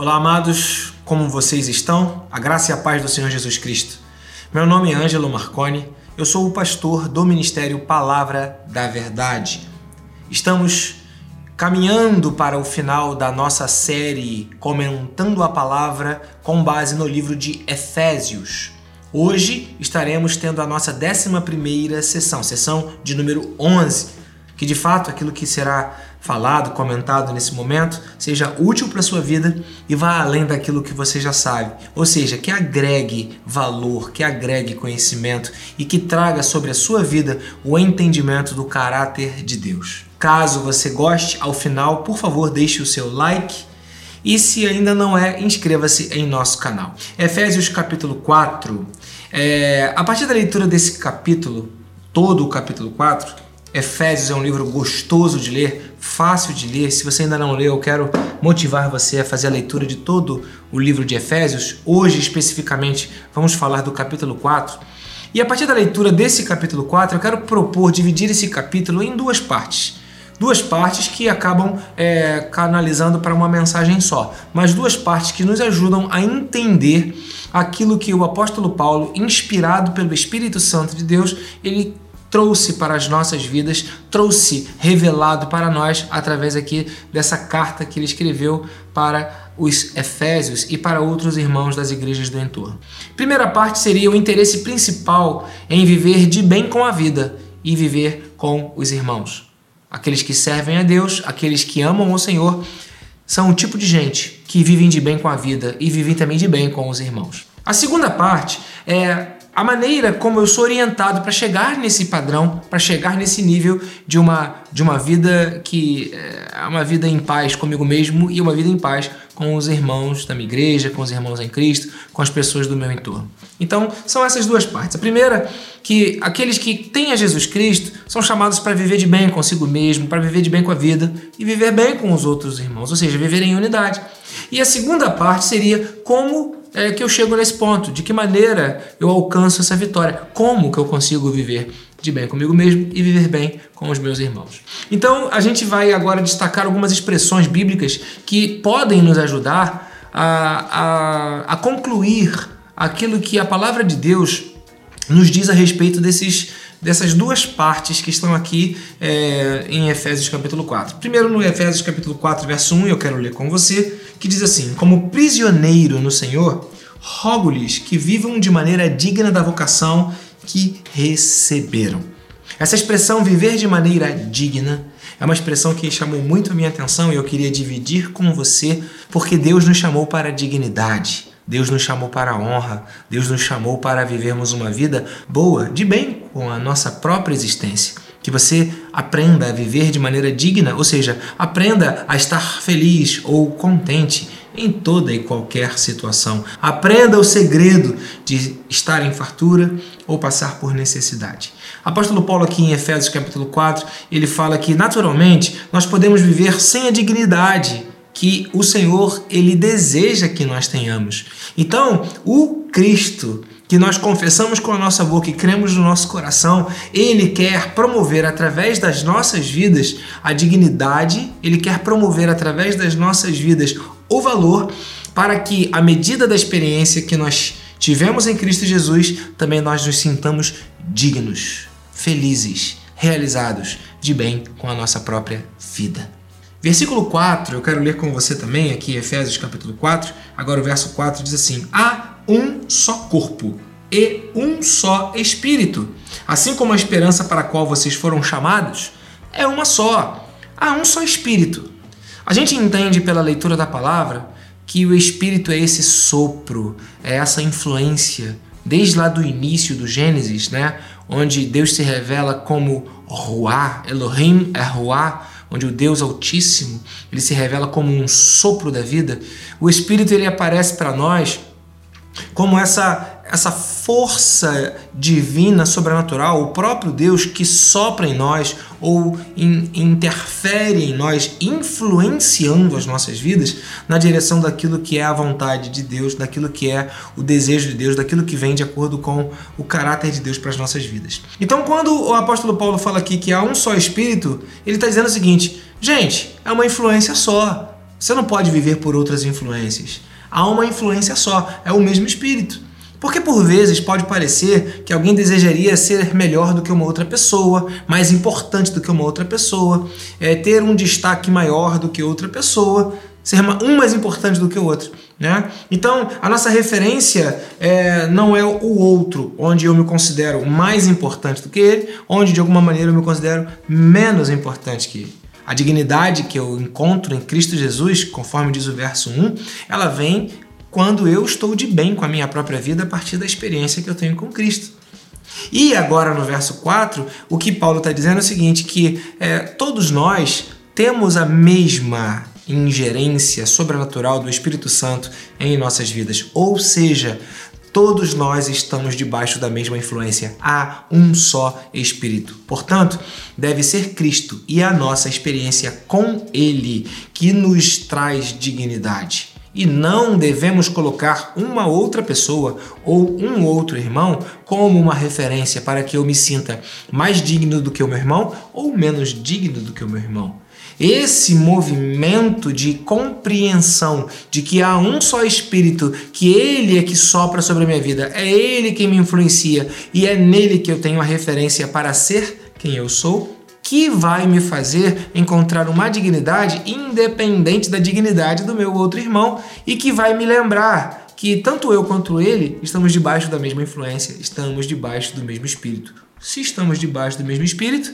Olá, amados, como vocês estão? A graça e a paz do Senhor Jesus Cristo. Meu nome é Ângelo Marconi, eu sou o pastor do Ministério Palavra da Verdade. Estamos caminhando para o final da nossa série comentando a palavra com base no livro de Efésios. Hoje estaremos tendo a nossa 11 sessão, sessão de número 11, que de fato aquilo que será falado, comentado nesse momento, seja útil para a sua vida e vá além daquilo que você já sabe. Ou seja, que agregue valor, que agregue conhecimento e que traga sobre a sua vida o entendimento do caráter de Deus. Caso você goste, ao final, por favor, deixe o seu like e se ainda não é, inscreva-se em nosso canal. Efésios capítulo 4. É, a partir da leitura desse capítulo, todo o capítulo 4, Efésios é um livro gostoso de ler, fácil de ler. Se você ainda não leu, eu quero motivar você a fazer a leitura de todo o livro de Efésios. Hoje, especificamente, vamos falar do capítulo 4. E a partir da leitura desse capítulo 4, eu quero propor dividir esse capítulo em duas partes. Duas partes que acabam é, canalizando para uma mensagem só, mas duas partes que nos ajudam a entender aquilo que o apóstolo Paulo, inspirado pelo Espírito Santo de Deus, ele trouxe para as nossas vidas, trouxe revelado para nós através aqui dessa carta que ele escreveu para os Efésios e para outros irmãos das igrejas do entorno. Primeira parte seria o interesse principal em viver de bem com a vida e viver com os irmãos. Aqueles que servem a Deus, aqueles que amam o Senhor, são um tipo de gente que vivem de bem com a vida e vivem também de bem com os irmãos. A segunda parte é a maneira como eu sou orientado para chegar nesse padrão, para chegar nesse nível de uma, de uma vida que é uma vida em paz comigo mesmo e uma vida em paz com os irmãos da minha igreja, com os irmãos em Cristo, com as pessoas do meu entorno. Então, são essas duas partes. A primeira, que aqueles que têm a Jesus Cristo são chamados para viver de bem consigo mesmo, para viver de bem com a vida e viver bem com os outros irmãos, ou seja, viver em unidade. E a segunda parte seria como é que eu chego nesse ponto, de que maneira eu alcanço essa vitória, como que eu consigo viver de bem comigo mesmo e viver bem com os meus irmãos. Então a gente vai agora destacar algumas expressões bíblicas que podem nos ajudar a, a, a concluir aquilo que a palavra de Deus nos diz a respeito desses, dessas duas partes que estão aqui é, em Efésios capítulo 4. Primeiro no Efésios capítulo 4, verso 1, eu quero ler com você, que diz assim: Como prisioneiro no Senhor, rogo-lhes que vivam de maneira digna da vocação que receberam. Essa expressão viver de maneira digna é uma expressão que chamou muito a minha atenção e eu queria dividir com você, porque Deus nos chamou para a dignidade. Deus nos chamou para a honra, Deus nos chamou para vivermos uma vida boa, de bem com a nossa própria existência. Que você aprenda a viver de maneira digna, ou seja, aprenda a estar feliz ou contente em toda e qualquer situação. Aprenda o segredo de estar em fartura ou passar por necessidade. Apóstolo Paulo aqui em Efésios capítulo 4, ele fala que naturalmente nós podemos viver sem a dignidade que o Senhor ele deseja que nós tenhamos. Então, o Cristo que nós confessamos com a nossa boca e cremos no nosso coração, ele quer promover através das nossas vidas a dignidade, ele quer promover através das nossas vidas o valor para que à medida da experiência que nós tivemos em Cristo Jesus, também nós nos sintamos dignos, felizes, realizados de bem com a nossa própria vida. Versículo 4, eu quero ler com você também, aqui Efésios capítulo 4. Agora o verso 4 diz assim: Há um só corpo e um só espírito. Assim como a esperança para a qual vocês foram chamados é uma só. Há um só espírito. A gente entende pela leitura da palavra que o espírito é esse sopro, é essa influência, desde lá do início do Gênesis, né? Onde Deus se revela como Ruá, Elohim é Ruá, onde o Deus Altíssimo ele se revela como um sopro da vida, o Espírito ele aparece para nós como essa essa força divina sobrenatural, o próprio Deus que sopra em nós ou in, interfere em nós, influenciando as nossas vidas na direção daquilo que é a vontade de Deus, daquilo que é o desejo de Deus, daquilo que vem de acordo com o caráter de Deus para as nossas vidas. Então, quando o apóstolo Paulo fala aqui que há um só Espírito, ele está dizendo o seguinte: gente, é uma influência só. Você não pode viver por outras influências. Há uma influência só, é o mesmo espírito. Porque por vezes pode parecer que alguém desejaria ser melhor do que uma outra pessoa, mais importante do que uma outra pessoa, é, ter um destaque maior do que outra pessoa, ser um mais importante do que o outro. Né? Então, a nossa referência é, não é o outro, onde eu me considero mais importante do que ele, onde de alguma maneira eu me considero menos importante que ele. A dignidade que eu encontro em Cristo Jesus, conforme diz o verso 1, ela vem quando eu estou de bem com a minha própria vida a partir da experiência que eu tenho com Cristo. E agora no verso 4, o que Paulo está dizendo é o seguinte: que é, todos nós temos a mesma ingerência sobrenatural do Espírito Santo em nossas vidas. Ou seja, todos nós estamos debaixo da mesma influência. Há um só Espírito. Portanto, deve ser Cristo e a nossa experiência com Ele que nos traz dignidade. E não devemos colocar uma outra pessoa ou um outro irmão como uma referência para que eu me sinta mais digno do que o meu irmão ou menos digno do que o meu irmão. Esse movimento de compreensão de que há um só Espírito, que Ele é que sopra sobre a minha vida, é Ele quem me influencia e é nele que eu tenho a referência para ser quem eu sou, que vai me fazer encontrar uma dignidade independente da dignidade do meu outro irmão e que vai me lembrar que tanto eu quanto ele estamos debaixo da mesma influência, estamos debaixo do mesmo espírito. Se estamos debaixo do mesmo espírito,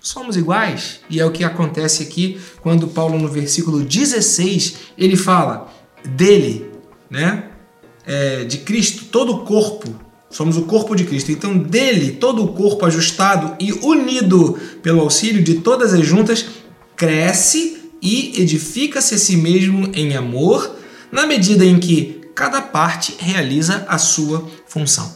somos iguais. E é o que acontece aqui quando Paulo, no versículo 16, ele fala dele, né? É, de Cristo, todo o corpo Somos o corpo de Cristo. Então, dele, todo o corpo ajustado e unido pelo auxílio de todas as juntas, cresce e edifica-se a si mesmo em amor, na medida em que cada parte realiza a sua função.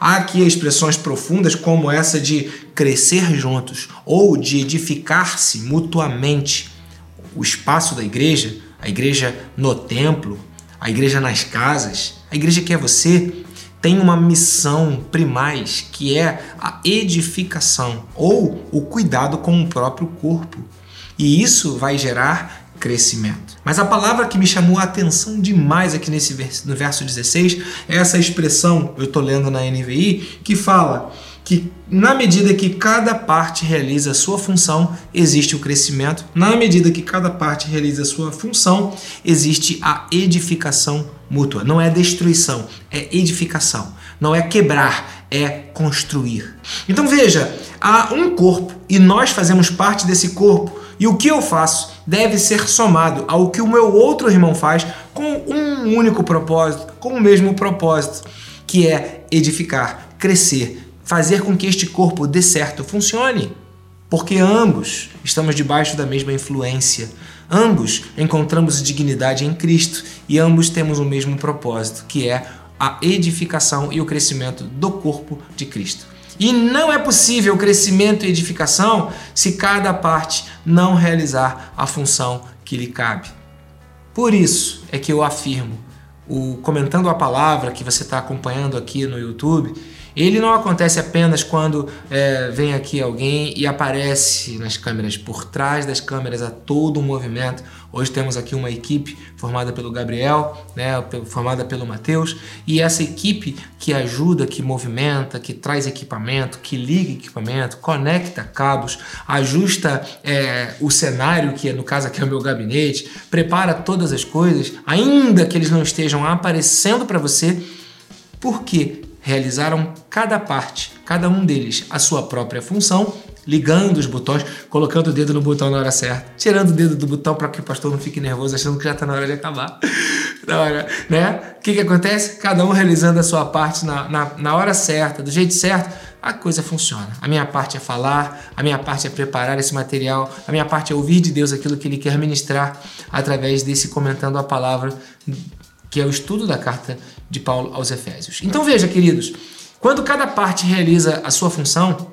Há aqui expressões profundas como essa de crescer juntos ou de edificar-se mutuamente. O espaço da igreja, a igreja no templo, a igreja nas casas, a igreja que é você, tem uma missão primais que é a edificação ou o cuidado com o próprio corpo. E isso vai gerar crescimento. Mas a palavra que me chamou a atenção demais aqui nesse verso, no verso 16 é essa expressão, eu estou lendo na NVI, que fala que na medida que cada parte realiza a sua função, existe o crescimento. Na medida que cada parte realiza a sua função, existe a edificação mútua. Não é destruição, é edificação. Não é quebrar, é construir. Então veja, há um corpo e nós fazemos parte desse corpo. E o que eu faço deve ser somado ao que o meu outro irmão faz com um único propósito, com o mesmo propósito, que é edificar, crescer, fazer com que este corpo dê certo, funcione. Porque ambos estamos debaixo da mesma influência. Ambos encontramos dignidade em Cristo e ambos temos o mesmo propósito, que é a edificação e o crescimento do corpo de Cristo. E não é possível crescimento e edificação se cada parte não realizar a função que lhe cabe. Por isso é que eu afirmo, o comentando a palavra que você está acompanhando aqui no YouTube, ele não acontece apenas quando é, vem aqui alguém e aparece nas câmeras, por trás das câmeras a todo o movimento. Hoje temos aqui uma equipe formada pelo Gabriel, né, formada pelo Matheus, e essa equipe que ajuda, que movimenta, que traz equipamento, que liga equipamento, conecta cabos, ajusta é, o cenário, que no caso aqui é o meu gabinete, prepara todas as coisas, ainda que eles não estejam aparecendo para você, porque realizaram cada parte, cada um deles, a sua própria função, ligando os botões, colocando o dedo no botão na hora certa, tirando o dedo do botão para que o pastor não fique nervoso achando que já está na hora de acabar. na hora, né? O que, que acontece? Cada um realizando a sua parte na, na, na hora certa, do jeito certo, a coisa funciona. A minha parte é falar, a minha parte é preparar esse material, a minha parte é ouvir de Deus aquilo que Ele quer ministrar através desse comentando a palavra que é o estudo da carta de Paulo aos Efésios. Então veja, queridos, quando cada parte realiza a sua função,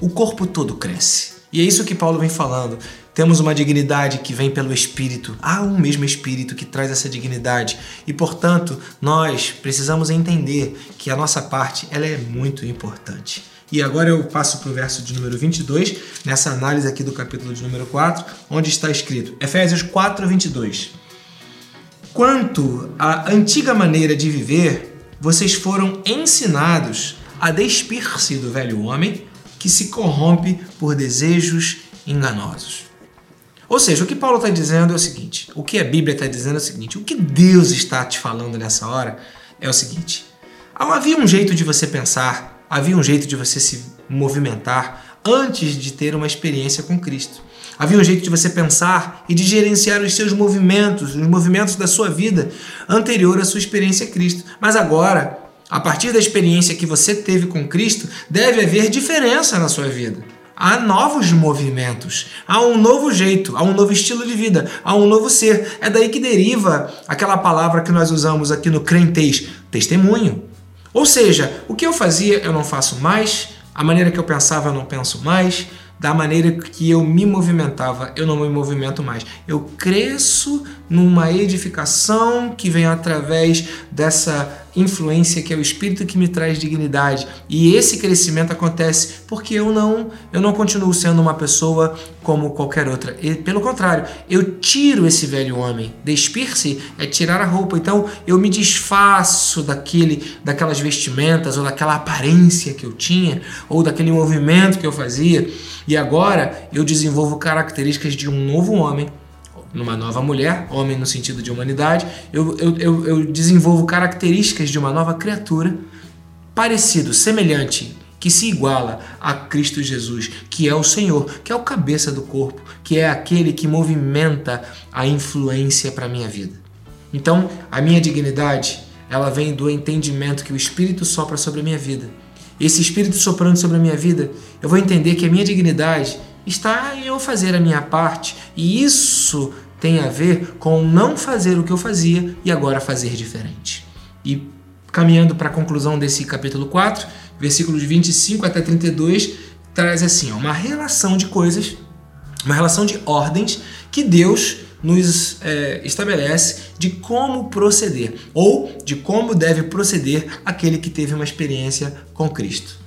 o corpo todo cresce. E é isso que Paulo vem falando. Temos uma dignidade que vem pelo Espírito. Há um mesmo Espírito que traz essa dignidade. E, portanto, nós precisamos entender que a nossa parte ela é muito importante. E agora eu passo para o verso de número 22, nessa análise aqui do capítulo de número 4, onde está escrito, Efésios 4, 22. Quanto à antiga maneira de viver, vocês foram ensinados a despir-se do velho homem que se corrompe por desejos enganosos. Ou seja, o que Paulo está dizendo é o seguinte: o que a Bíblia está dizendo é o seguinte, o que Deus está te falando nessa hora é o seguinte: havia um jeito de você pensar, havia um jeito de você se movimentar antes de ter uma experiência com Cristo. Havia um jeito de você pensar e de gerenciar os seus movimentos, os movimentos da sua vida anterior à sua experiência com Cristo. Mas agora, a partir da experiência que você teve com Cristo, deve haver diferença na sua vida. Há novos movimentos, há um novo jeito, há um novo estilo de vida, há um novo ser. É daí que deriva aquela palavra que nós usamos aqui no crentez, testemunho. Ou seja, o que eu fazia eu não faço mais, a maneira que eu pensava eu não penso mais, da maneira que eu me movimentava, eu não me movimento mais. Eu cresço numa edificação que vem através dessa influência que é o espírito que me traz dignidade. E esse crescimento acontece porque eu não, eu não continuo sendo uma pessoa como qualquer outra. E, pelo contrário, eu tiro esse velho homem. Despir-se é tirar a roupa. Então eu me desfaço daquele, daquelas vestimentas ou daquela aparência que eu tinha ou daquele movimento que eu fazia. E agora eu desenvolvo características de um novo homem numa nova mulher, homem no sentido de humanidade, eu, eu, eu, eu desenvolvo características de uma nova criatura, parecido, semelhante, que se iguala a Cristo Jesus, que é o Senhor, que é o cabeça do corpo, que é aquele que movimenta a influência para a minha vida. Então, a minha dignidade, ela vem do entendimento que o Espírito sopra sobre a minha vida. Esse Espírito soprando sobre a minha vida, eu vou entender que a minha dignidade está eu fazer a minha parte. E isso tem a ver com não fazer o que eu fazia e agora fazer diferente. E caminhando para a conclusão desse capítulo 4, versículos 25 até 32, traz assim: ó, uma relação de coisas, uma relação de ordens que Deus nos é, estabelece de como proceder, ou de como deve proceder aquele que teve uma experiência com Cristo.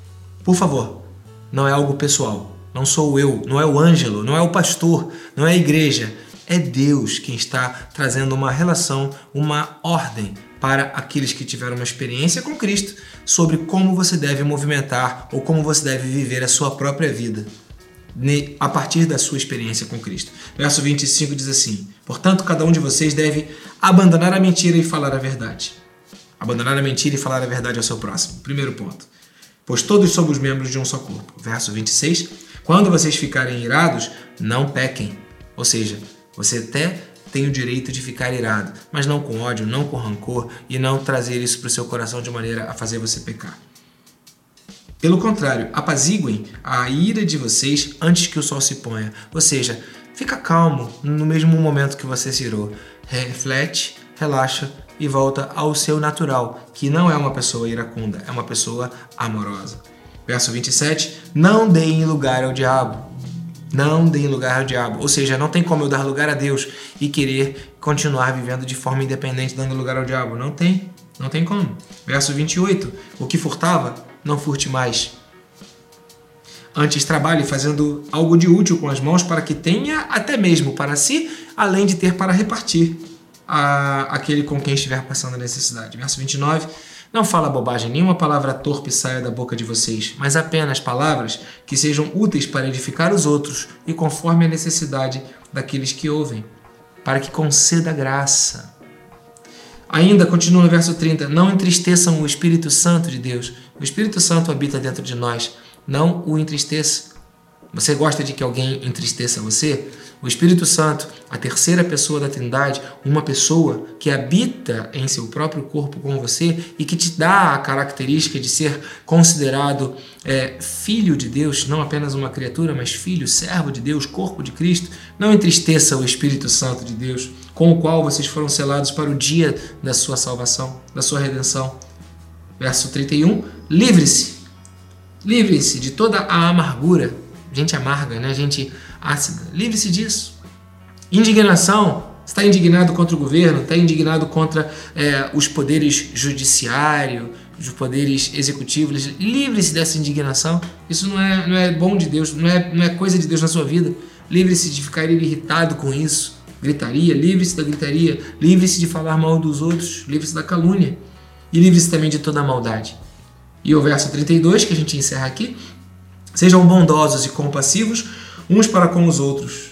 Por favor, não é algo pessoal, não sou eu, não é o Ângelo, não é o pastor, não é a igreja. É Deus quem está trazendo uma relação, uma ordem para aqueles que tiveram uma experiência com Cristo sobre como você deve movimentar ou como você deve viver a sua própria vida a partir da sua experiência com Cristo. Verso 25 diz assim: Portanto, cada um de vocês deve abandonar a mentira e falar a verdade. Abandonar a mentira e falar a verdade ao seu próximo. Primeiro ponto. Pois todos somos membros de um só corpo. Verso 26. Quando vocês ficarem irados, não pequem. Ou seja, você até tem o direito de ficar irado, mas não com ódio, não com rancor e não trazer isso para o seu coração de maneira a fazer você pecar. Pelo contrário, apaziguem a ira de vocês antes que o sol se ponha. Ou seja, fica calmo no mesmo momento que você se irou. Reflete, relaxa e volta ao seu natural, que não é uma pessoa iracunda, é uma pessoa amorosa. Verso 27: Não deem lugar ao diabo. Não deem lugar ao diabo. Ou seja, não tem como eu dar lugar a Deus e querer continuar vivendo de forma independente, dando lugar ao diabo. Não tem. Não tem como. Verso 28: O que furtava, não furte mais. Antes trabalhe fazendo algo de útil com as mãos para que tenha até mesmo para si, além de ter para repartir a aquele com quem estiver passando necessidade. Verso 29. Não fala bobagem, nenhuma palavra torpe saia da boca de vocês, mas apenas palavras que sejam úteis para edificar os outros e conforme a necessidade daqueles que ouvem, para que conceda graça. Ainda continua no verso 30, não entristeçam o Espírito Santo de Deus. O Espírito Santo habita dentro de nós, não o entristeça. Você gosta de que alguém entristeça você? O Espírito Santo, a terceira pessoa da Trindade, uma pessoa que habita em seu próprio corpo com você e que te dá a característica de ser considerado é, filho de Deus, não apenas uma criatura, mas filho, servo de Deus, corpo de Cristo. Não entristeça o Espírito Santo de Deus, com o qual vocês foram selados para o dia da sua salvação, da sua redenção. Verso 31: Livre-se, livre-se de toda a amargura gente amarga, né? gente ácida. Livre-se disso. Indignação. Está indignado contra o governo, está indignado contra é, os poderes judiciário, os poderes executivos, livre-se dessa indignação. Isso não é, não é bom de Deus, não é, não é coisa de Deus na sua vida. Livre-se de ficar irritado com isso. Gritaria, livre-se da gritaria, livre-se de falar mal dos outros, livre-se da calúnia e livre-se também de toda a maldade. E o verso 32, que a gente encerra aqui: Sejam bondosos e compassivos uns para com os outros.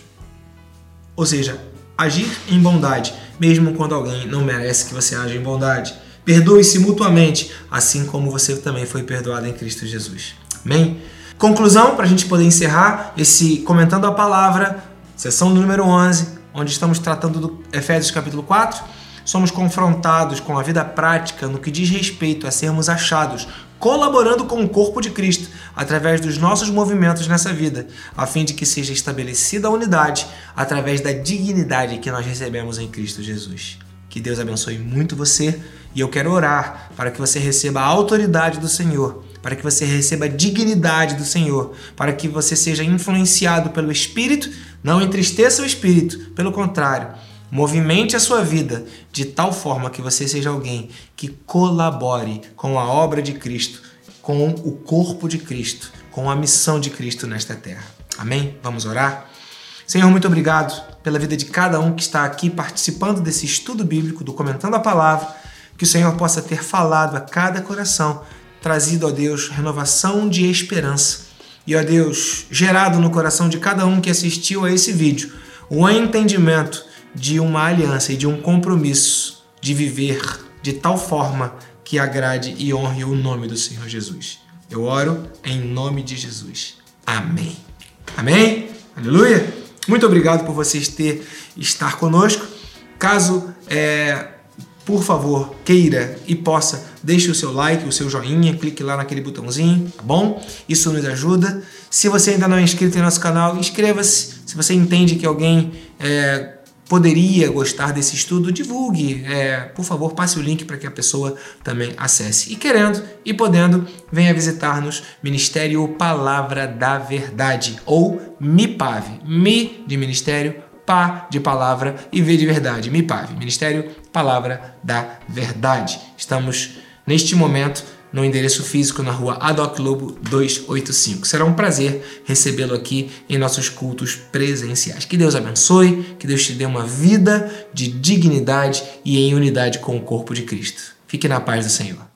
Ou seja, agir em bondade, mesmo quando alguém não merece que você haja em bondade. Perdoe-se mutuamente, assim como você também foi perdoado em Cristo Jesus. Amém? Conclusão, para a gente poder encerrar esse comentando a palavra, sessão número 11, onde estamos tratando do Efésios capítulo 4. Somos confrontados com a vida prática no que diz respeito a sermos achados colaborando com o corpo de Cristo através dos nossos movimentos nessa vida, a fim de que seja estabelecida a unidade através da dignidade que nós recebemos em Cristo Jesus. Que Deus abençoe muito você e eu quero orar para que você receba a autoridade do Senhor, para que você receba a dignidade do Senhor, para que você seja influenciado pelo Espírito, não entristeça o Espírito, pelo contrário Movimente a sua vida de tal forma que você seja alguém que colabore com a obra de Cristo, com o corpo de Cristo, com a missão de Cristo nesta terra. Amém? Vamos orar? Senhor, muito obrigado pela vida de cada um que está aqui participando desse estudo bíblico, do Comentando a Palavra. Que o Senhor possa ter falado a cada coração, trazido, a Deus, renovação de esperança. E, ó Deus, gerado no coração de cada um que assistiu a esse vídeo, o entendimento de uma aliança e de um compromisso de viver de tal forma que agrade e honre o nome do Senhor Jesus. Eu oro em nome de Jesus. Amém. Amém? Aleluia! Muito obrigado por vocês ter estar conosco. Caso é, por favor, queira e possa, deixe o seu like, o seu joinha, clique lá naquele botãozinho, tá bom? Isso nos ajuda. Se você ainda não é inscrito em nosso canal, inscreva-se. Se você entende que alguém é, poderia gostar desse estudo, divulgue. É, por favor, passe o link para que a pessoa também acesse. E querendo e podendo, venha visitar-nos Ministério Palavra da Verdade, ou MIPAV. Mi de Ministério, Pá de Palavra e V de Verdade. MIPAV, Ministério Palavra da Verdade. Estamos, neste momento, no endereço físico na rua Adoc Lobo 285. Será um prazer recebê-lo aqui em nossos cultos presenciais. Que Deus abençoe, que Deus te dê uma vida de dignidade e em unidade com o corpo de Cristo. Fique na paz do Senhor.